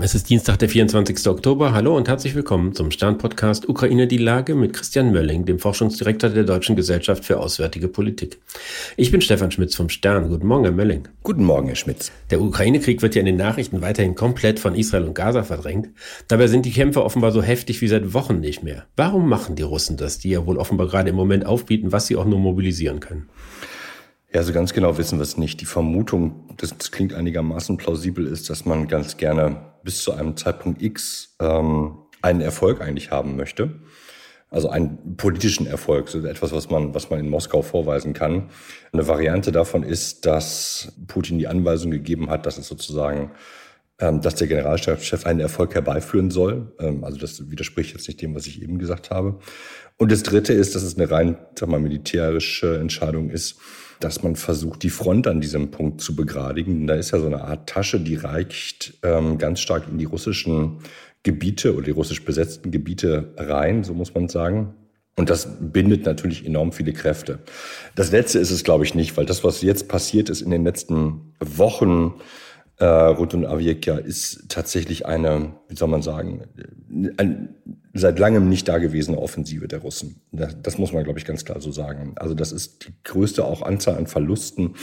Es ist Dienstag, der 24. Oktober. Hallo und herzlich willkommen zum Stern-Podcast Ukraine die Lage mit Christian Mölling, dem Forschungsdirektor der Deutschen Gesellschaft für Auswärtige Politik. Ich bin Stefan Schmitz vom Stern. Guten Morgen, Herr Mölling. Guten Morgen, Herr Schmitz. Der Ukraine-Krieg wird ja in den Nachrichten weiterhin komplett von Israel und Gaza verdrängt. Dabei sind die Kämpfe offenbar so heftig wie seit Wochen nicht mehr. Warum machen die Russen das, die ja wohl offenbar gerade im Moment aufbieten, was sie auch nur mobilisieren können? Ja, so ganz genau wissen wir es nicht. Die Vermutung, das klingt einigermaßen plausibel, ist, dass man ganz gerne bis zu einem Zeitpunkt X ähm, einen Erfolg eigentlich haben möchte. Also einen politischen Erfolg, so etwas, was man, was man in Moskau vorweisen kann. Eine Variante davon ist, dass Putin die Anweisung gegeben hat, dass es sozusagen ähm, dass der Generalstabschef einen Erfolg herbeiführen soll. Ähm, also das widerspricht jetzt nicht dem, was ich eben gesagt habe. Und das Dritte ist, dass es eine rein sag mal, militärische Entscheidung ist, dass man versucht, die Front an diesem Punkt zu begradigen. Da ist ja so eine Art Tasche, die reicht ähm, ganz stark in die russischen Gebiete oder die russisch besetzten Gebiete rein, so muss man sagen. Und das bindet natürlich enorm viele Kräfte. Das Letzte ist es, glaube ich, nicht, weil das, was jetzt passiert ist in den letzten Wochen, äh, rund um Aviekia ist tatsächlich eine, wie soll man sagen, ein, seit langem nicht dagewesene Offensive der Russen. Das, das muss man, glaube ich, ganz klar so sagen. Also das ist die größte auch Anzahl an Verlusten,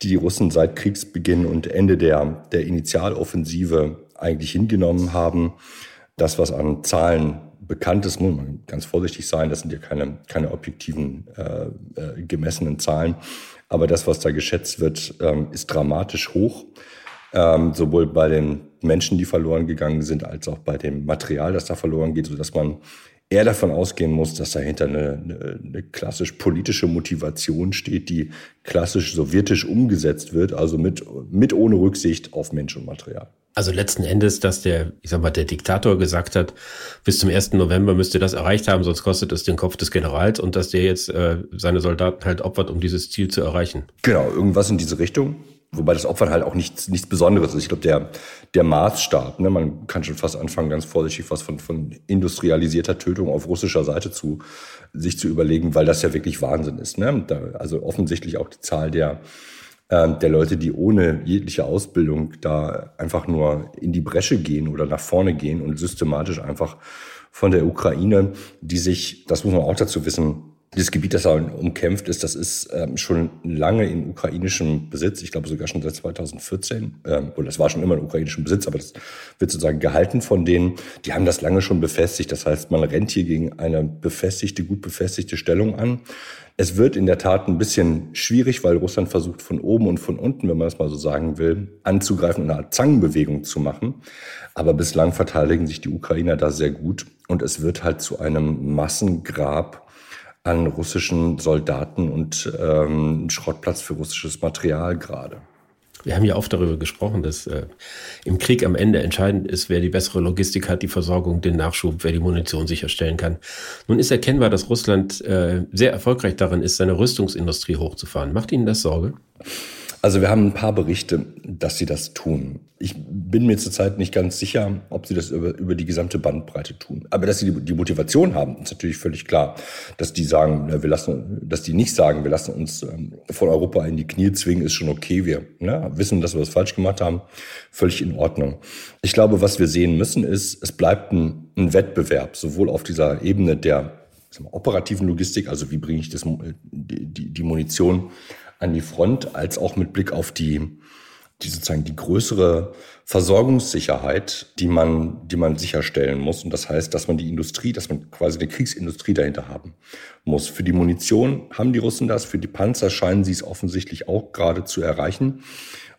die die Russen seit Kriegsbeginn und Ende der, der Initialoffensive eigentlich hingenommen haben. Das, was an Zahlen bekannt ist, muss man ganz vorsichtig sein, das sind ja keine, keine objektiven äh, äh, gemessenen Zahlen. Aber das, was da geschätzt wird, ähm, ist dramatisch hoch ähm, sowohl bei den Menschen, die verloren gegangen sind, als auch bei dem Material, das da verloren geht, sodass man eher davon ausgehen muss, dass dahinter eine, eine, eine klassisch politische Motivation steht, die klassisch sowjetisch umgesetzt wird, also mit, mit ohne Rücksicht auf Mensch und Material. Also letzten Endes, dass der, ich sag mal, der Diktator gesagt hat, bis zum 1. November müsst ihr das erreicht haben, sonst kostet es den Kopf des Generals und dass der jetzt äh, seine Soldaten halt opfert, um dieses Ziel zu erreichen. Genau, irgendwas in diese Richtung. Wobei das Opfern halt auch nichts, nichts Besonderes ist. Ich glaube, der, der Maßstab, ne, man kann schon fast anfangen, ganz vorsichtig was von, von industrialisierter Tötung auf russischer Seite zu sich zu überlegen, weil das ja wirklich Wahnsinn ist. Ne? Da, also offensichtlich auch die Zahl der, äh, der Leute, die ohne jegliche Ausbildung da einfach nur in die Bresche gehen oder nach vorne gehen und systematisch einfach von der Ukraine, die sich, das muss man auch dazu wissen, dieses Gebiet, das da umkämpft ist, das ist ähm, schon lange in ukrainischem Besitz. Ich glaube sogar schon seit 2014. Ähm, oder es war schon immer in ukrainischem Besitz, aber das wird sozusagen gehalten von denen. Die haben das lange schon befestigt. Das heißt, man rennt hier gegen eine befestigte, gut befestigte Stellung an. Es wird in der Tat ein bisschen schwierig, weil Russland versucht von oben und von unten, wenn man das mal so sagen will, anzugreifen und eine Art Zangenbewegung zu machen. Aber bislang verteidigen sich die Ukrainer da sehr gut. Und es wird halt zu einem Massengrab an russischen Soldaten und ähm, Schrottplatz für russisches Material gerade. Wir haben ja oft darüber gesprochen, dass äh, im Krieg am Ende entscheidend ist, wer die bessere Logistik hat, die Versorgung, den Nachschub, wer die Munition sicherstellen kann. Nun ist erkennbar, dass Russland äh, sehr erfolgreich darin ist, seine Rüstungsindustrie hochzufahren. Macht Ihnen das Sorge? Also wir haben ein paar Berichte, dass sie das tun. Ich bin mir zurzeit nicht ganz sicher, ob sie das über, über die gesamte Bandbreite tun. Aber dass sie die, die Motivation haben, ist natürlich völlig klar. Dass die sagen, wir lassen, dass die nicht sagen, wir lassen uns ähm, von Europa in die Knie zwingen, ist schon okay. Wir ne, wissen, dass wir was falsch gemacht haben, völlig in Ordnung. Ich glaube, was wir sehen müssen, ist, es bleibt ein, ein Wettbewerb, sowohl auf dieser Ebene der operativen Logistik, also wie bringe ich das, die, die, die Munition an die Front, als auch mit Blick auf die, die sozusagen die größere Versorgungssicherheit, die man, die man sicherstellen muss. Und das heißt, dass man die Industrie, dass man quasi eine Kriegsindustrie dahinter haben muss. Für die Munition haben die Russen das, für die Panzer scheinen sie es offensichtlich auch gerade zu erreichen.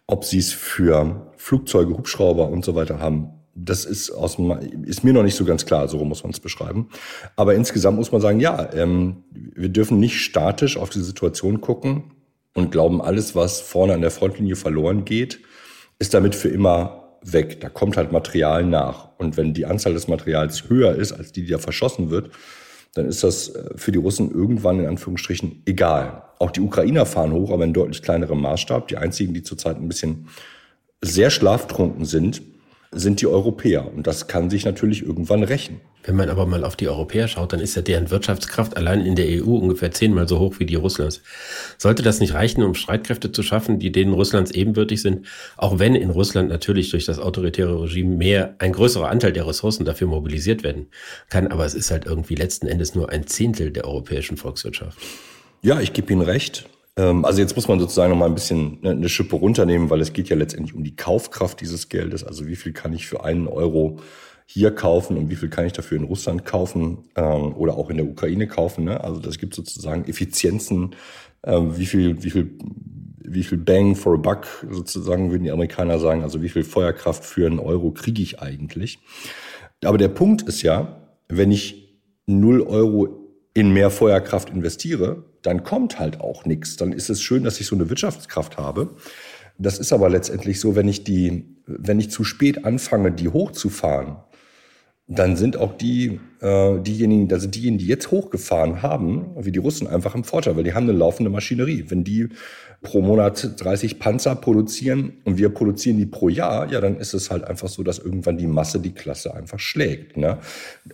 Ob sie es für Flugzeuge, Hubschrauber und so weiter haben, das ist, aus ist mir noch nicht so ganz klar, so muss man es beschreiben. Aber insgesamt muss man sagen, ja, ähm, wir dürfen nicht statisch auf die Situation gucken, und glauben, alles, was vorne an der Frontlinie verloren geht, ist damit für immer weg. Da kommt halt Material nach. Und wenn die Anzahl des Materials höher ist, als die, die da verschossen wird, dann ist das äh, für die Russen irgendwann in Anführungsstrichen egal. Auch die Ukrainer fahren hoch, aber in deutlich kleinerem Maßstab. Die einzigen, die zurzeit ein bisschen sehr schlaftrunken sind, sind die Europäer. Und das kann sich natürlich irgendwann rächen. Wenn man aber mal auf die Europäer schaut, dann ist ja deren Wirtschaftskraft allein in der EU ungefähr zehnmal so hoch wie die Russlands. Sollte das nicht reichen, um Streitkräfte zu schaffen, die denen Russlands ebenbürtig sind, auch wenn in Russland natürlich durch das autoritäre Regime mehr, ein größerer Anteil der Ressourcen dafür mobilisiert werden kann, aber es ist halt irgendwie letzten Endes nur ein Zehntel der europäischen Volkswirtschaft. Ja, ich gebe Ihnen recht. Ähm, also jetzt muss man sozusagen noch mal ein bisschen ne, eine Schippe runternehmen, weil es geht ja letztendlich um die Kaufkraft dieses Geldes. Also wie viel kann ich für einen Euro hier kaufen und wie viel kann ich dafür in Russland kaufen ähm, oder auch in der Ukraine kaufen. Ne? Also das gibt sozusagen Effizienzen, ähm, wie viel, wie viel, wie viel Bang for a Buck sozusagen würden die Amerikaner sagen. Also wie viel Feuerkraft für einen Euro kriege ich eigentlich? Aber der Punkt ist ja, wenn ich null Euro in mehr Feuerkraft investiere, dann kommt halt auch nichts. Dann ist es schön, dass ich so eine Wirtschaftskraft habe. Das ist aber letztendlich so, wenn ich die, wenn ich zu spät anfange, die hochzufahren, dann sind auch die, äh, diejenigen, da sind diejenigen, die jetzt hochgefahren haben, wie die Russen, einfach im Vorteil, weil die haben eine laufende Maschinerie. Wenn die pro Monat 30 Panzer produzieren und wir produzieren die pro Jahr, ja, dann ist es halt einfach so, dass irgendwann die Masse die Klasse einfach schlägt. Ne?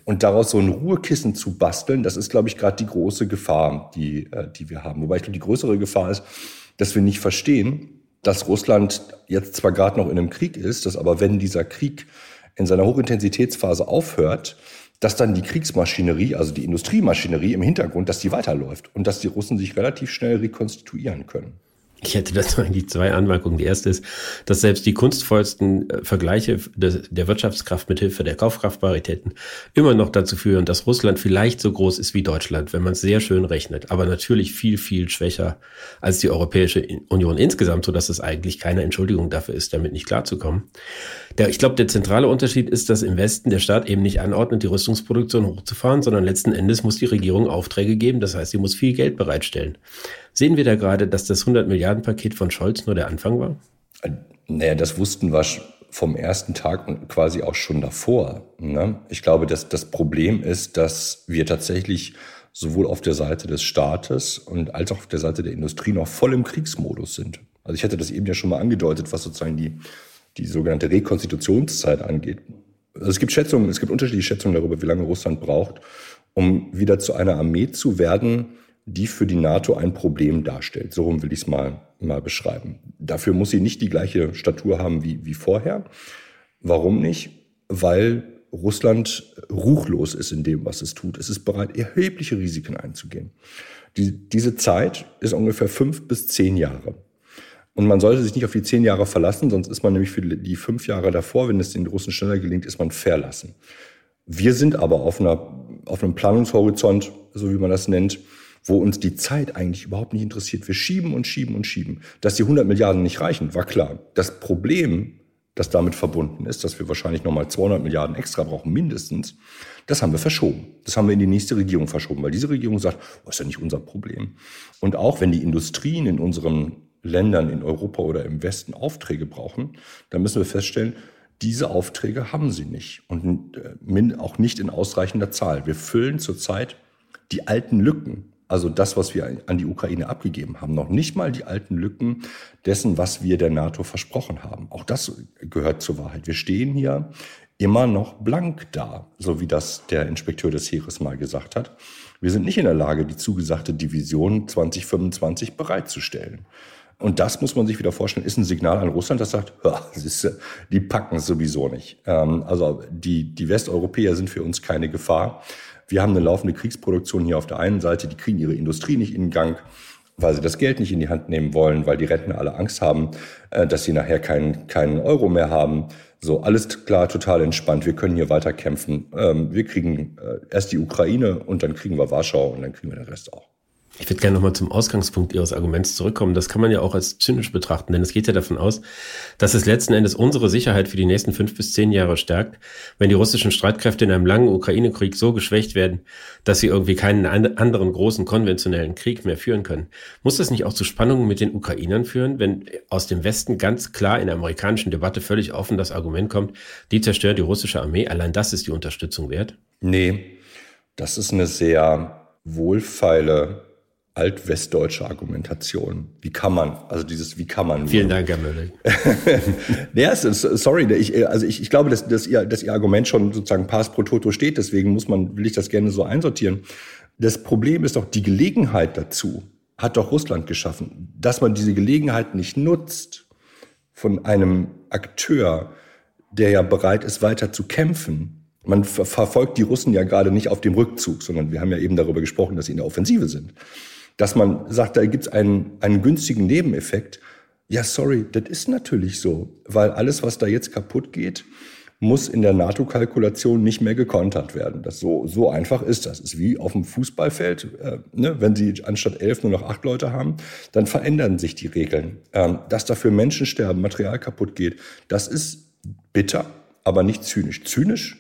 Und daraus so ein Ruhekissen zu basteln, das ist, glaube ich, gerade die große Gefahr, die, äh, die wir haben. Wobei ich glaube, die größere Gefahr ist, dass wir nicht verstehen, dass Russland jetzt zwar gerade noch in einem Krieg ist, dass aber wenn dieser Krieg in seiner Hochintensitätsphase aufhört, dass dann die Kriegsmaschinerie, also die Industriemaschinerie im Hintergrund, dass die weiterläuft und dass die Russen sich relativ schnell rekonstituieren können. Ich hätte dazu eigentlich zwei Anmerkungen. Die erste ist, dass selbst die kunstvollsten äh, Vergleiche der Wirtschaftskraft mit Hilfe der Kaufkraftparitäten immer noch dazu führen, dass Russland vielleicht so groß ist wie Deutschland, wenn man es sehr schön rechnet, aber natürlich viel, viel schwächer als die Europäische Union insgesamt, so dass es eigentlich keine Entschuldigung dafür ist, damit nicht klarzukommen. Der, ich glaube, der zentrale Unterschied ist, dass im Westen der Staat eben nicht anordnet, die Rüstungsproduktion hochzufahren, sondern letzten Endes muss die Regierung Aufträge geben. Das heißt, sie muss viel Geld bereitstellen. Sehen wir da gerade, dass das 100 Milliarden Paket von Scholz nur der Anfang war? Naja, das wussten wir vom ersten Tag und quasi auch schon davor. Ne? Ich glaube, dass das Problem ist, dass wir tatsächlich sowohl auf der Seite des Staates und als auch auf der Seite der Industrie noch voll im Kriegsmodus sind. Also ich hatte das eben ja schon mal angedeutet, was sozusagen die, die sogenannte Rekonstitutionszeit angeht. Also es gibt Schätzungen, es gibt unterschiedliche Schätzungen darüber, wie lange Russland braucht, um wieder zu einer Armee zu werden, die für die NATO ein Problem darstellt. So will ich es mal, mal beschreiben. Dafür muss sie nicht die gleiche Statur haben wie, wie vorher. Warum nicht? Weil Russland ruchlos ist in dem, was es tut. Es ist bereit, erhebliche Risiken einzugehen. Die, diese Zeit ist ungefähr fünf bis zehn Jahre. Und man sollte sich nicht auf die zehn Jahre verlassen, sonst ist man nämlich für die fünf Jahre davor, wenn es den Russen schneller gelingt, ist man verlassen. Wir sind aber auf, einer, auf einem Planungshorizont, so wie man das nennt, wo uns die Zeit eigentlich überhaupt nicht interessiert. Wir schieben und schieben und schieben. Dass die 100 Milliarden nicht reichen, war klar. Das Problem, das damit verbunden ist, dass wir wahrscheinlich nochmal 200 Milliarden extra brauchen, mindestens, das haben wir verschoben. Das haben wir in die nächste Regierung verschoben, weil diese Regierung sagt, oh, ist ja nicht unser Problem. Und auch wenn die Industrien in unseren Ländern in Europa oder im Westen Aufträge brauchen, dann müssen wir feststellen, diese Aufträge haben sie nicht und äh, auch nicht in ausreichender Zahl. Wir füllen zurzeit die alten Lücken also das, was wir an die Ukraine abgegeben haben, noch nicht mal die alten Lücken dessen, was wir der NATO versprochen haben. Auch das gehört zur Wahrheit. Wir stehen hier immer noch blank da, so wie das der Inspekteur des Heeres mal gesagt hat. Wir sind nicht in der Lage, die zugesagte Division 2025 bereitzustellen. Und das muss man sich wieder vorstellen, ist ein Signal an Russland, das sagt, die packen es sowieso nicht. Ähm, also die, die Westeuropäer sind für uns keine Gefahr. Wir haben eine laufende Kriegsproduktion hier auf der einen Seite, die kriegen ihre Industrie nicht in Gang, weil sie das Geld nicht in die Hand nehmen wollen, weil die Rentner alle Angst haben, äh, dass sie nachher keinen, keinen Euro mehr haben. So, alles klar, total entspannt. Wir können hier weiter kämpfen. Ähm, wir kriegen äh, erst die Ukraine und dann kriegen wir Warschau und dann kriegen wir den Rest auch. Ich würde gerne nochmal zum Ausgangspunkt Ihres Arguments zurückkommen. Das kann man ja auch als zynisch betrachten, denn es geht ja davon aus, dass es letzten Endes unsere Sicherheit für die nächsten fünf bis zehn Jahre stärkt, wenn die russischen Streitkräfte in einem langen Ukraine-Krieg so geschwächt werden, dass sie irgendwie keinen anderen großen konventionellen Krieg mehr führen können. Muss das nicht auch zu Spannungen mit den Ukrainern führen, wenn aus dem Westen ganz klar in der amerikanischen Debatte völlig offen das Argument kommt, die zerstören die russische Armee, allein das ist die Unterstützung wert? Nee, das ist eine sehr wohlfeile altwestdeutsche Argumentation. Wie kann man? Also dieses, wie kann man? Vielen Dank, Herr Möller. ja, sorry, ich, also ich, ich glaube, dass, dass, ihr, dass Ihr Argument schon sozusagen pars pro toto steht, deswegen muss man, will ich das gerne so einsortieren. Das Problem ist doch, die Gelegenheit dazu hat doch Russland geschaffen. Dass man diese Gelegenheit nicht nutzt von einem Akteur, der ja bereit ist, weiter zu kämpfen. Man ver verfolgt die Russen ja gerade nicht auf dem Rückzug, sondern wir haben ja eben darüber gesprochen, dass sie in der Offensive sind dass man sagt, da gibt's einen, einen günstigen Nebeneffekt. Ja, sorry, das ist natürlich so, weil alles, was da jetzt kaputt geht, muss in der NATO-Kalkulation nicht mehr gekontert werden. Das so, so einfach ist das. Ist wie auf dem Fußballfeld. Äh, ne? Wenn Sie anstatt elf nur noch acht Leute haben, dann verändern sich die Regeln. Ähm, dass dafür Menschen sterben, Material kaputt geht, das ist bitter, aber nicht zynisch. Zynisch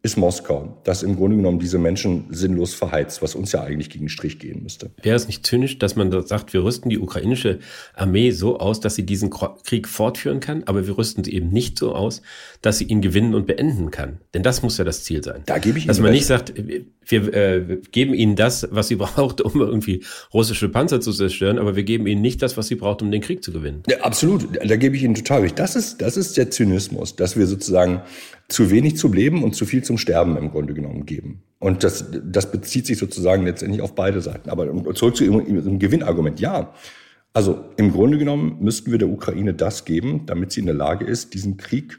ist Moskau, das im Grunde genommen diese Menschen sinnlos verheizt, was uns ja eigentlich gegen den Strich gehen müsste. Wäre es nicht zynisch, dass man sagt, wir rüsten die ukrainische Armee so aus, dass sie diesen Krieg fortführen kann, aber wir rüsten sie eben nicht so aus, dass sie ihn gewinnen und beenden kann? Denn das muss ja das Ziel sein. Da gebe ich Ihnen Dass man recht. nicht sagt, wir äh, geben ihnen das, was sie braucht, um irgendwie russische Panzer zu zerstören, aber wir geben ihnen nicht das, was sie braucht, um den Krieg zu gewinnen. Ja, absolut, da gebe ich Ihnen total recht. Das ist, das ist der Zynismus, dass wir sozusagen zu wenig zum Leben und zu viel zum Sterben im Grunde genommen geben. Und das, das bezieht sich sozusagen letztendlich auf beide Seiten. Aber zurück zu Ihrem Gewinnargument. Ja, also im Grunde genommen müssten wir der Ukraine das geben, damit sie in der Lage ist, diesen Krieg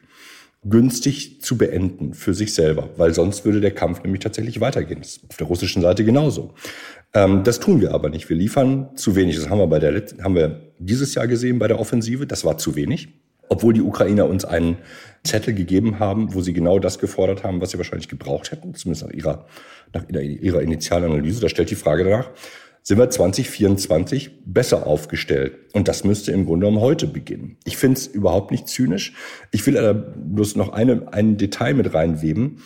günstig zu beenden für sich selber, weil sonst würde der Kampf nämlich tatsächlich weitergehen. Das ist auf der russischen Seite genauso. Ähm, das tun wir aber nicht. Wir liefern zu wenig. Das haben wir bei der haben wir dieses Jahr gesehen bei der Offensive. Das war zu wenig obwohl die Ukrainer uns einen Zettel gegeben haben, wo sie genau das gefordert haben, was sie wahrscheinlich gebraucht hätten, zumindest nach ihrer, nach ihrer Initialanalyse. Da stellt die Frage danach, sind wir 2024 besser aufgestellt? Und das müsste im Grunde genommen heute beginnen. Ich finde es überhaupt nicht zynisch. Ich will aber bloß noch eine, ein Detail mit reinweben.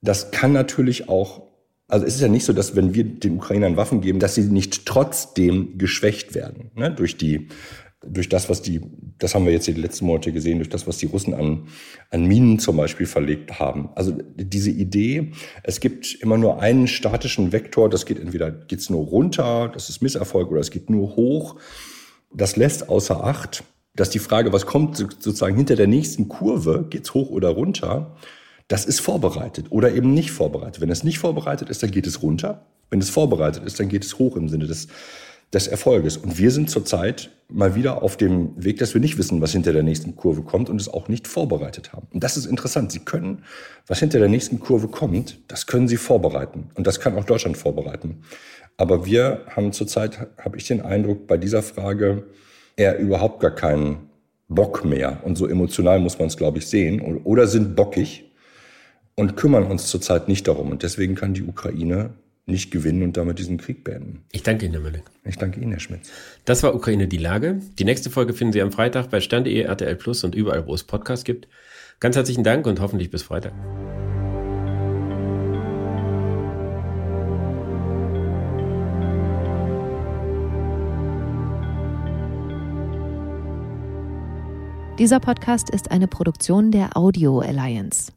Das kann natürlich auch also es ist ja nicht so, dass wenn wir den Ukrainern Waffen geben, dass sie nicht trotzdem geschwächt werden ne, durch die durch das, was die, das haben wir jetzt die letzten Monate gesehen, durch das, was die Russen an, an Minen zum Beispiel verlegt haben. Also diese Idee, es gibt immer nur einen statischen Vektor, das geht entweder geht's nur runter, das ist Misserfolg, oder es geht nur hoch. Das lässt außer Acht, dass die Frage, was kommt sozusagen hinter der nächsten Kurve, geht's hoch oder runter, das ist vorbereitet oder eben nicht vorbereitet. Wenn es nicht vorbereitet ist, dann geht es runter. Wenn es vorbereitet ist, dann geht es hoch im Sinne des des Erfolges. Und wir sind zurzeit mal wieder auf dem Weg, dass wir nicht wissen, was hinter der nächsten Kurve kommt und es auch nicht vorbereitet haben. Und das ist interessant. Sie können, was hinter der nächsten Kurve kommt, das können Sie vorbereiten. Und das kann auch Deutschland vorbereiten. Aber wir haben zurzeit, habe ich den Eindruck, bei dieser Frage eher überhaupt gar keinen Bock mehr. Und so emotional muss man es, glaube ich, sehen. Oder sind bockig und kümmern uns zurzeit nicht darum. Und deswegen kann die Ukraine nicht gewinnen und damit diesen Krieg beenden. Ich danke Ihnen, Herr Mölling. Ich danke Ihnen, Herr Schmitz. Das war Ukraine die Lage. Die nächste Folge finden Sie am Freitag bei Stand.de, RTL Plus und überall, wo es Podcasts gibt. Ganz herzlichen Dank und hoffentlich bis Freitag. Dieser Podcast ist eine Produktion der Audio Alliance.